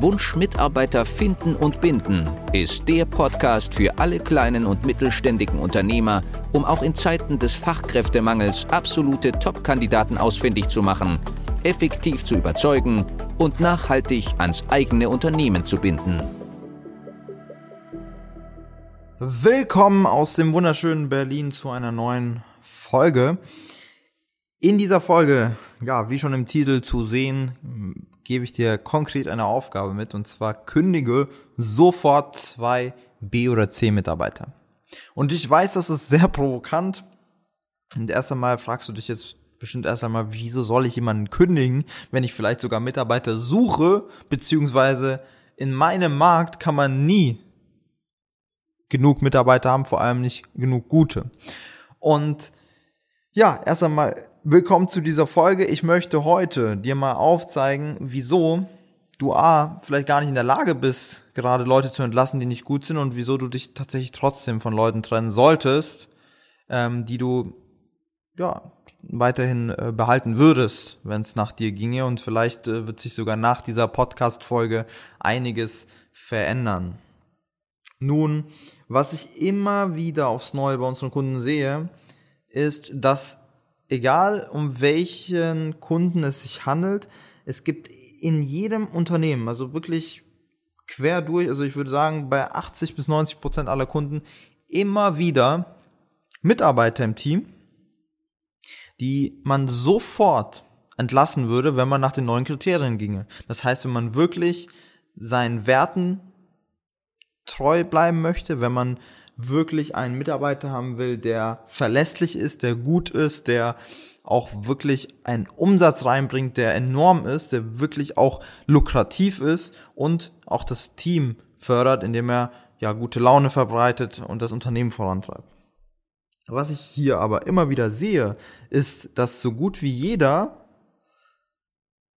Wunsch Mitarbeiter finden und binden ist der Podcast für alle kleinen und mittelständigen Unternehmer, um auch in Zeiten des Fachkräftemangels absolute Top-Kandidaten ausfindig zu machen, effektiv zu überzeugen und nachhaltig ans eigene Unternehmen zu binden. Willkommen aus dem wunderschönen Berlin zu einer neuen Folge. In dieser Folge, ja, wie schon im Titel zu sehen, gebe ich dir konkret eine Aufgabe mit und zwar kündige sofort zwei B- oder C-Mitarbeiter. Und ich weiß, das ist sehr provokant. Und erst einmal fragst du dich jetzt bestimmt erst einmal, wieso soll ich jemanden kündigen, wenn ich vielleicht sogar Mitarbeiter suche, beziehungsweise in meinem Markt kann man nie genug Mitarbeiter haben, vor allem nicht genug gute. Und ja, erst einmal Willkommen zu dieser Folge. Ich möchte heute dir mal aufzeigen, wieso du A, vielleicht gar nicht in der Lage bist, gerade Leute zu entlassen, die nicht gut sind und wieso du dich tatsächlich trotzdem von Leuten trennen solltest, ähm, die du ja weiterhin äh, behalten würdest, wenn es nach dir ginge und vielleicht äh, wird sich sogar nach dieser Podcast-Folge einiges verändern. Nun, was ich immer wieder aufs Neue bei unseren Kunden sehe, ist, dass egal um welchen Kunden es sich handelt, es gibt in jedem Unternehmen, also wirklich quer durch, also ich würde sagen bei 80 bis 90 Prozent aller Kunden immer wieder Mitarbeiter im Team, die man sofort entlassen würde, wenn man nach den neuen Kriterien ginge. Das heißt, wenn man wirklich seinen Werten treu bleiben möchte, wenn man wirklich einen Mitarbeiter haben will, der verlässlich ist, der gut ist, der auch wirklich einen Umsatz reinbringt, der enorm ist, der wirklich auch lukrativ ist und auch das Team fördert, indem er ja gute Laune verbreitet und das Unternehmen vorantreibt. Was ich hier aber immer wieder sehe, ist, dass so gut wie jeder,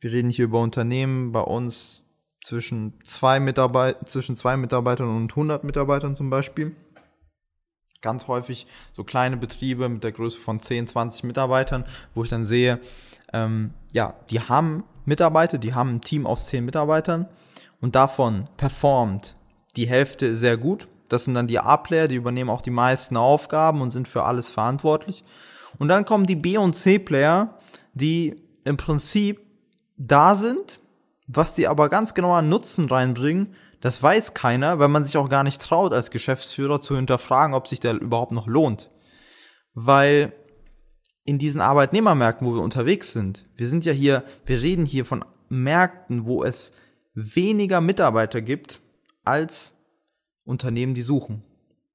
wir reden hier über Unternehmen bei uns zwischen zwei, Mitarbeit zwischen zwei Mitarbeitern und 100 Mitarbeitern zum Beispiel, ganz häufig so kleine Betriebe mit der Größe von 10, 20 Mitarbeitern, wo ich dann sehe, ähm, ja, die haben Mitarbeiter, die haben ein Team aus 10 Mitarbeitern und davon performt die Hälfte sehr gut. Das sind dann die A-Player, die übernehmen auch die meisten Aufgaben und sind für alles verantwortlich. Und dann kommen die B- und C-Player, die im Prinzip da sind, was die aber ganz genau an Nutzen reinbringen, das weiß keiner, weil man sich auch gar nicht traut, als Geschäftsführer zu hinterfragen, ob sich der überhaupt noch lohnt. Weil in diesen Arbeitnehmermärkten, wo wir unterwegs sind, wir sind ja hier, wir reden hier von Märkten, wo es weniger Mitarbeiter gibt als Unternehmen, die suchen.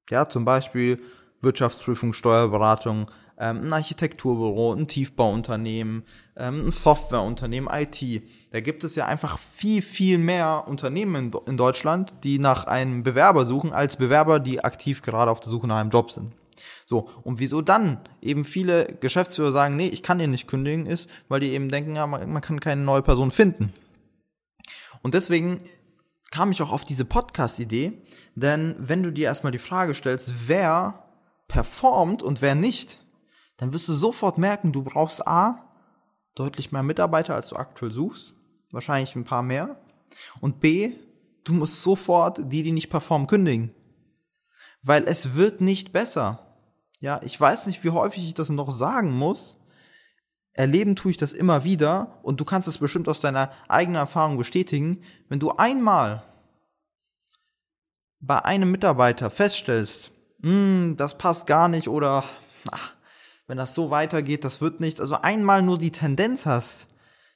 Ja, zum Beispiel Wirtschaftsprüfung, Steuerberatung, ein Architekturbüro, ein Tiefbauunternehmen, ähm, ein Softwareunternehmen, IT. Da gibt es ja einfach viel, viel mehr Unternehmen in, in Deutschland, die nach einem Bewerber suchen, als Bewerber, die aktiv gerade auf der Suche nach einem Job sind. So, und wieso dann eben viele Geschäftsführer sagen, nee, ich kann den nicht kündigen, ist, weil die eben denken, ja, man, man kann keine neue Person finden. Und deswegen kam ich auch auf diese Podcast-Idee, denn wenn du dir erstmal die Frage stellst, wer performt und wer nicht, dann wirst du sofort merken, du brauchst A, deutlich mehr Mitarbeiter, als du aktuell suchst, wahrscheinlich ein paar mehr, und B, du musst sofort die, die nicht performen, kündigen. Weil es wird nicht besser. Ja, ich weiß nicht, wie häufig ich das noch sagen muss. Erleben tue ich das immer wieder und du kannst es bestimmt aus deiner eigenen Erfahrung bestätigen. Wenn du einmal bei einem Mitarbeiter feststellst, hm, das passt gar nicht oder ach, wenn das so weitergeht, das wird nichts. Also einmal nur die Tendenz hast,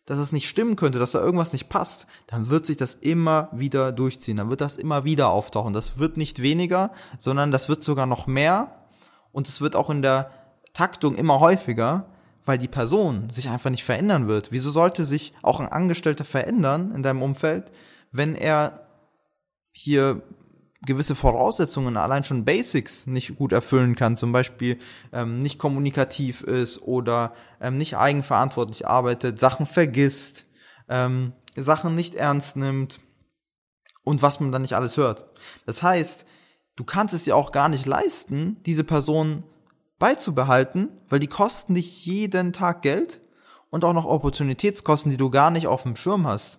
dass es nicht stimmen könnte, dass da irgendwas nicht passt, dann wird sich das immer wieder durchziehen. Dann wird das immer wieder auftauchen. Das wird nicht weniger, sondern das wird sogar noch mehr. Und es wird auch in der Taktung immer häufiger, weil die Person sich einfach nicht verändern wird. Wieso sollte sich auch ein Angestellter verändern in deinem Umfeld, wenn er hier gewisse Voraussetzungen, allein schon Basics nicht gut erfüllen kann, zum Beispiel ähm, nicht kommunikativ ist oder ähm, nicht eigenverantwortlich arbeitet, Sachen vergisst, ähm, Sachen nicht ernst nimmt und was man dann nicht alles hört. Das heißt, du kannst es dir auch gar nicht leisten, diese Person beizubehalten, weil die kosten dich jeden Tag Geld und auch noch Opportunitätskosten, die du gar nicht auf dem Schirm hast.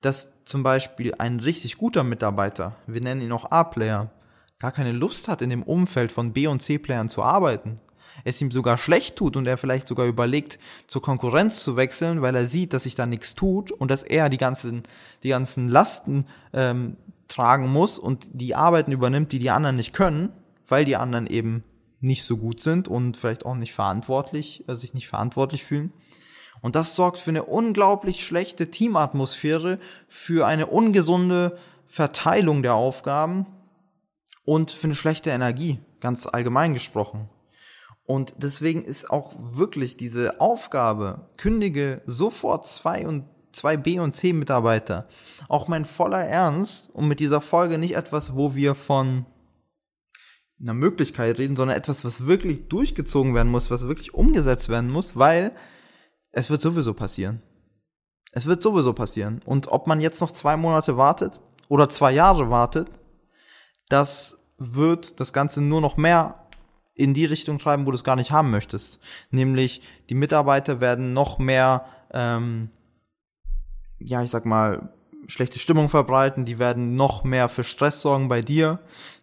Dass zum Beispiel ein richtig guter Mitarbeiter, wir nennen ihn auch A-Player, gar keine Lust hat, in dem Umfeld von B- und C-Playern zu arbeiten. Es ihm sogar schlecht tut und er vielleicht sogar überlegt, zur Konkurrenz zu wechseln, weil er sieht, dass sich da nichts tut und dass er die ganzen, die ganzen Lasten ähm, tragen muss und die Arbeiten übernimmt, die die anderen nicht können, weil die anderen eben nicht so gut sind und vielleicht auch nicht verantwortlich, äh, sich nicht verantwortlich fühlen. Und das sorgt für eine unglaublich schlechte Teamatmosphäre, für eine ungesunde Verteilung der Aufgaben und für eine schlechte Energie, ganz allgemein gesprochen. Und deswegen ist auch wirklich diese Aufgabe, kündige sofort zwei und zwei B und C Mitarbeiter, auch mein voller Ernst und mit dieser Folge nicht etwas, wo wir von einer Möglichkeit reden, sondern etwas, was wirklich durchgezogen werden muss, was wirklich umgesetzt werden muss, weil es wird sowieso passieren. Es wird sowieso passieren. Und ob man jetzt noch zwei Monate wartet oder zwei Jahre wartet, das wird das Ganze nur noch mehr in die Richtung treiben, wo du es gar nicht haben möchtest. Nämlich die Mitarbeiter werden noch mehr, ähm, ja, ich sag mal, schlechte Stimmung verbreiten, die werden noch mehr für Stress sorgen bei dir,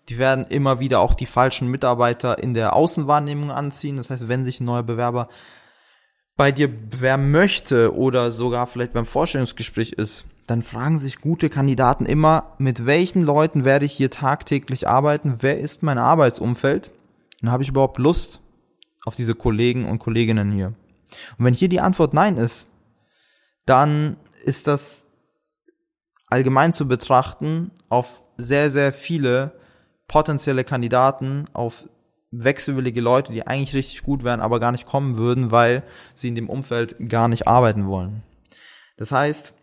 die werden immer wieder auch die falschen Mitarbeiter in der Außenwahrnehmung anziehen. Das heißt, wenn sich ein neuer Bewerber bei dir bewerben möchte oder sogar vielleicht beim Vorstellungsgespräch ist, dann fragen sich gute Kandidaten immer, mit welchen Leuten werde ich hier tagtäglich arbeiten? Wer ist mein Arbeitsumfeld? Und habe ich überhaupt Lust auf diese Kollegen und Kolleginnen hier? Und wenn hier die Antwort nein ist, dann ist das allgemein zu betrachten auf sehr, sehr viele potenzielle Kandidaten, auf wechselwillige Leute, die eigentlich richtig gut wären, aber gar nicht kommen würden, weil sie in dem Umfeld gar nicht arbeiten wollen. Das heißt,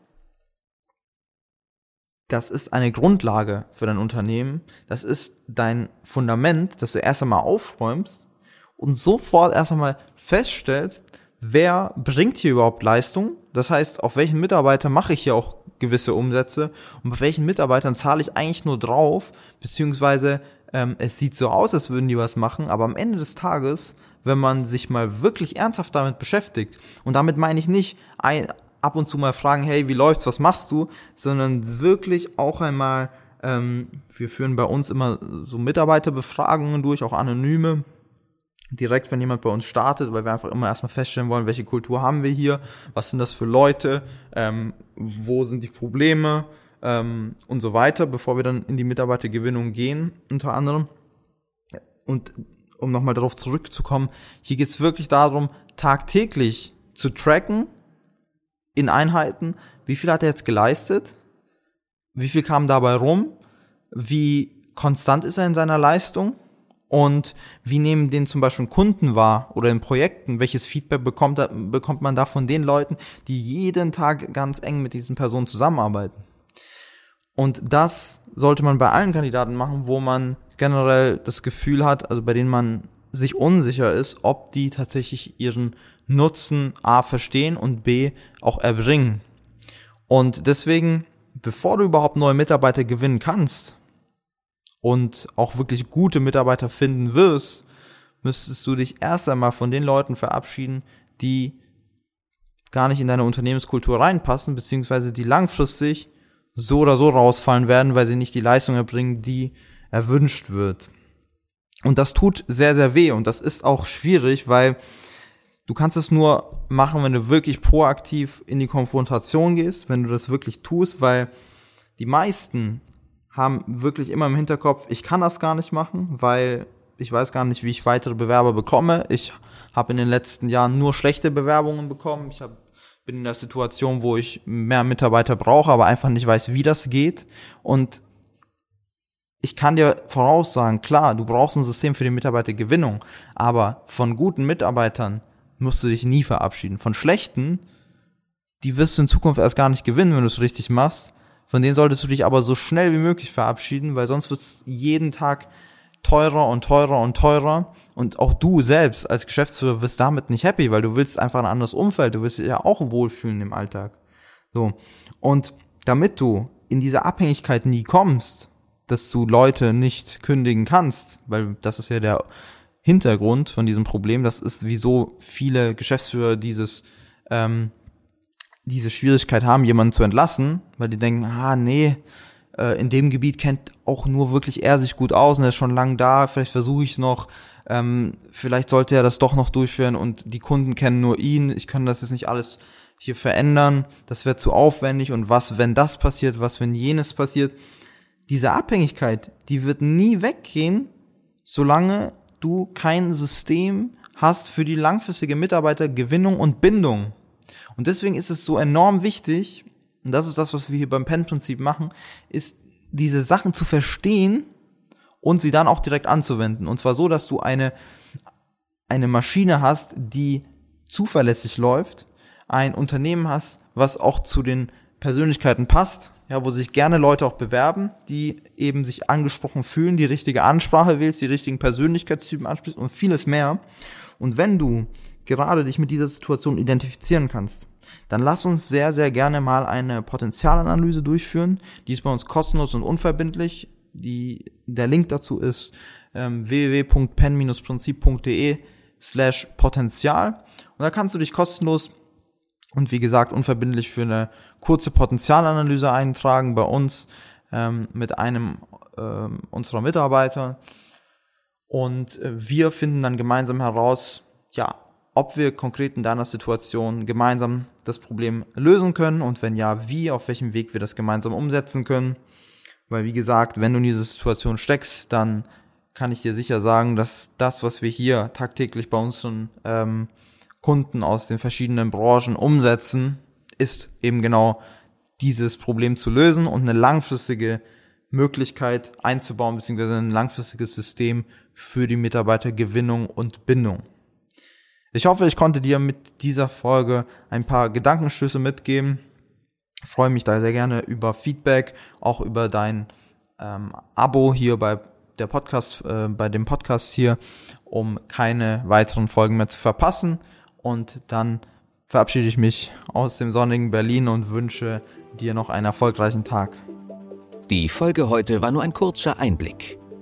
das ist eine Grundlage für dein Unternehmen, das ist dein Fundament, das du erst einmal aufräumst und sofort erst einmal feststellst, wer bringt hier überhaupt Leistung, das heißt, auf welchen Mitarbeiter mache ich hier auch gewisse Umsätze und bei welchen Mitarbeitern zahle ich eigentlich nur drauf, beziehungsweise ähm, es sieht so aus, als würden die was machen, aber am Ende des Tages, wenn man sich mal wirklich ernsthaft damit beschäftigt, und damit meine ich nicht ein, ab und zu mal fragen, hey, wie läuft's, was machst du, sondern wirklich auch einmal, ähm, wir führen bei uns immer so Mitarbeiterbefragungen durch, auch anonyme, direkt, wenn jemand bei uns startet, weil wir einfach immer erstmal feststellen wollen, welche Kultur haben wir hier, was sind das für Leute, ähm, wo sind die Probleme ähm, und so weiter, bevor wir dann in die Mitarbeitergewinnung gehen, unter anderem. Und um nochmal darauf zurückzukommen, hier geht es wirklich darum, tagtäglich zu tracken in Einheiten, wie viel hat er jetzt geleistet, wie viel kam dabei rum, wie konstant ist er in seiner Leistung und wie nehmen den zum Beispiel Kunden wahr oder in Projekten? Welches Feedback bekommt, bekommt man da von den Leuten, die jeden Tag ganz eng mit diesen Personen zusammenarbeiten? Und das sollte man bei allen Kandidaten machen, wo man generell das Gefühl hat, also bei denen man sich unsicher ist, ob die tatsächlich ihren Nutzen A verstehen und B auch erbringen. Und deswegen, bevor du überhaupt neue Mitarbeiter gewinnen kannst, und auch wirklich gute Mitarbeiter finden wirst, müsstest du dich erst einmal von den Leuten verabschieden, die gar nicht in deine Unternehmenskultur reinpassen, beziehungsweise die langfristig so oder so rausfallen werden, weil sie nicht die Leistung erbringen, die erwünscht wird. Und das tut sehr, sehr weh und das ist auch schwierig, weil du kannst es nur machen, wenn du wirklich proaktiv in die Konfrontation gehst, wenn du das wirklich tust, weil die meisten haben wirklich immer im Hinterkopf, ich kann das gar nicht machen, weil ich weiß gar nicht, wie ich weitere Bewerber bekomme. Ich habe in den letzten Jahren nur schlechte Bewerbungen bekommen. Ich hab, bin in der Situation, wo ich mehr Mitarbeiter brauche, aber einfach nicht weiß, wie das geht. Und ich kann dir voraussagen, klar, du brauchst ein System für die Mitarbeitergewinnung, aber von guten Mitarbeitern musst du dich nie verabschieden. Von schlechten, die wirst du in Zukunft erst gar nicht gewinnen, wenn du es richtig machst, Von denen solltest du dich aber so schnell wie möglich verabschieden, weil sonst wird es jeden Tag teurer und teurer und teurer. Und auch du selbst als Geschäftsführer wirst damit nicht happy, weil du willst einfach ein anderes Umfeld. Du willst dich ja auch wohlfühlen im Alltag. So. Und damit du in diese Abhängigkeit nie kommst, dass du Leute nicht kündigen kannst, weil das ist ja der Hintergrund von diesem Problem. Das ist, wieso viele Geschäftsführer dieses ähm, diese Schwierigkeit haben, jemanden zu entlassen, weil die denken, ah nee, äh, in dem Gebiet kennt auch nur wirklich er sich gut aus und er ist schon lang da, vielleicht versuche ich es noch, ähm, vielleicht sollte er das doch noch durchführen und die Kunden kennen nur ihn, ich kann das jetzt nicht alles hier verändern, das wäre zu aufwendig und was, wenn das passiert, was, wenn jenes passiert. Diese Abhängigkeit, die wird nie weggehen, solange du kein System hast für die langfristige Mitarbeitergewinnung und Bindung. Und deswegen ist es so enorm wichtig, und das ist das, was wir hier beim Pen-Prinzip machen, ist diese Sachen zu verstehen und sie dann auch direkt anzuwenden. Und zwar so, dass du eine, eine Maschine hast, die zuverlässig läuft, ein Unternehmen hast, was auch zu den Persönlichkeiten passt, ja, wo sich gerne Leute auch bewerben, die eben sich angesprochen fühlen, die richtige Ansprache wählst, die richtigen Persönlichkeitstypen ansprichst und vieles mehr. Und wenn du gerade dich mit dieser Situation identifizieren kannst, dann lass uns sehr, sehr gerne mal eine Potenzialanalyse durchführen. Die ist bei uns kostenlos und unverbindlich. Die, der Link dazu ist ähm, www.pen-prinzip.de slash Potenzial. Und da kannst du dich kostenlos und wie gesagt unverbindlich für eine kurze Potenzialanalyse eintragen bei uns ähm, mit einem äh, unserer Mitarbeiter. Und äh, wir finden dann gemeinsam heraus, ja, ob wir konkret in deiner Situation gemeinsam das Problem lösen können und wenn ja, wie, auf welchem Weg wir das gemeinsam umsetzen können. Weil wie gesagt, wenn du in dieser Situation steckst, dann kann ich dir sicher sagen, dass das, was wir hier tagtäglich bei unseren ähm, Kunden aus den verschiedenen Branchen umsetzen, ist eben genau dieses Problem zu lösen und eine langfristige Möglichkeit einzubauen, beziehungsweise ein langfristiges System für die Mitarbeitergewinnung und Bindung. Ich hoffe, ich konnte dir mit dieser Folge ein paar Gedankenstöße mitgeben. Ich freue mich da sehr gerne über Feedback, auch über dein ähm, Abo hier bei der Podcast, äh, bei dem Podcast hier, um keine weiteren Folgen mehr zu verpassen. Und dann verabschiede ich mich aus dem sonnigen Berlin und wünsche dir noch einen erfolgreichen Tag. Die Folge heute war nur ein kurzer Einblick.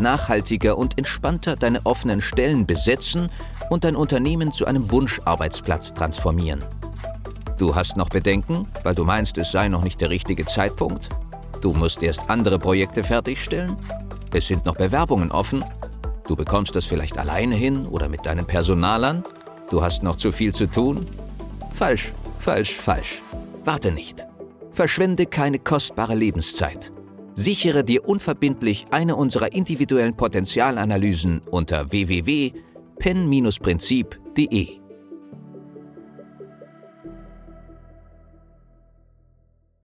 nachhaltiger und entspannter deine offenen Stellen besetzen und dein Unternehmen zu einem Wunscharbeitsplatz transformieren. Du hast noch Bedenken, weil du meinst, es sei noch nicht der richtige Zeitpunkt? Du musst erst andere Projekte fertigstellen? Es sind noch Bewerbungen offen? Du bekommst das vielleicht alleine hin oder mit deinen Personalern? Du hast noch zu viel zu tun? Falsch, falsch, falsch. Warte nicht. Verschwende keine kostbare Lebenszeit. Sichere dir unverbindlich eine unserer individuellen Potenzialanalysen unter www pen-prinzip.de